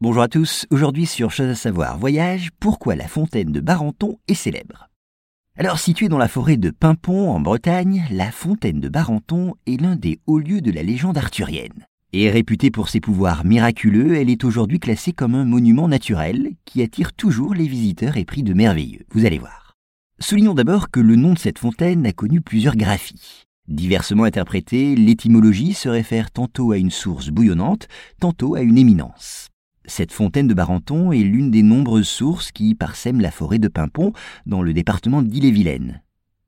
Bonjour à tous, aujourd'hui sur Chose à savoir voyage, pourquoi la fontaine de Barenton est célèbre Alors située dans la forêt de Pimpon en Bretagne, la fontaine de Barenton est l'un des hauts lieux de la légende arthurienne. Et réputée pour ses pouvoirs miraculeux, elle est aujourd'hui classée comme un monument naturel qui attire toujours les visiteurs épris de merveilleux. Vous allez voir. Soulignons d'abord que le nom de cette fontaine a connu plusieurs graphies. Diversement interprétée, l'étymologie se réfère tantôt à une source bouillonnante, tantôt à une éminence. Cette fontaine de Barenton est l'une des nombreuses sources qui parsèment la forêt de Pimpon dans le département d'Ille-et-Vilaine.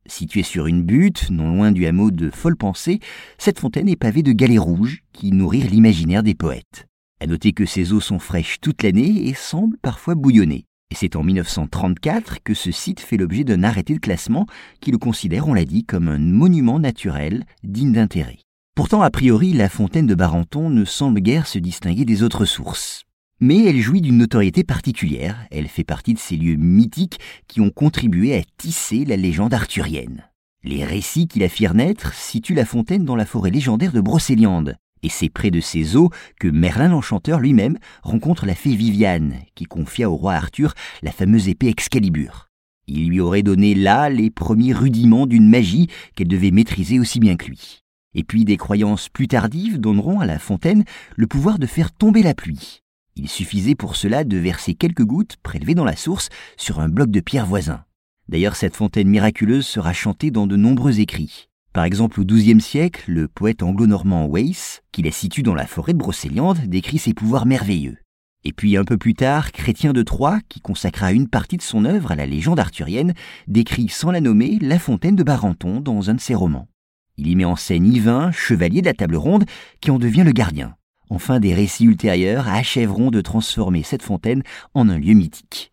Située sur une butte, non loin du hameau de Follepensée, cette fontaine est pavée de galets rouges qui nourrirent l'imaginaire des poètes. À noter que ses eaux sont fraîches toute l'année et semblent parfois bouillonner. Et c'est en 1934 que ce site fait l'objet d'un arrêté de classement qui le considère, on l'a dit, comme un monument naturel digne d'intérêt. Pourtant, a priori, la fontaine de Barenton ne semble guère se distinguer des autres sources. Mais elle jouit d'une notoriété particulière, elle fait partie de ces lieux mythiques qui ont contribué à tisser la légende arthurienne. Les récits qui la firent naître situent la fontaine dans la forêt légendaire de Brocéliande, et c'est près de ces eaux que Merlin l'Enchanteur lui-même rencontre la fée Viviane, qui confia au roi Arthur la fameuse épée Excalibur. Il lui aurait donné là les premiers rudiments d'une magie qu'elle devait maîtriser aussi bien que lui. Et puis des croyances plus tardives donneront à la fontaine le pouvoir de faire tomber la pluie. Il suffisait pour cela de verser quelques gouttes prélevées dans la source sur un bloc de pierre voisin. D'ailleurs, cette fontaine miraculeuse sera chantée dans de nombreux écrits. Par exemple, au XIIe siècle, le poète anglo-normand Weiss, qui la situe dans la forêt de Brocéliande, décrit ses pouvoirs merveilleux. Et puis un peu plus tard, Chrétien de Troyes, qui consacra une partie de son œuvre à la légende arthurienne, décrit sans la nommer la fontaine de Barenton dans un de ses romans. Il y met en scène Yvain, chevalier de la table ronde, qui en devient le gardien. Enfin, des récits ultérieurs achèveront de transformer cette fontaine en un lieu mythique.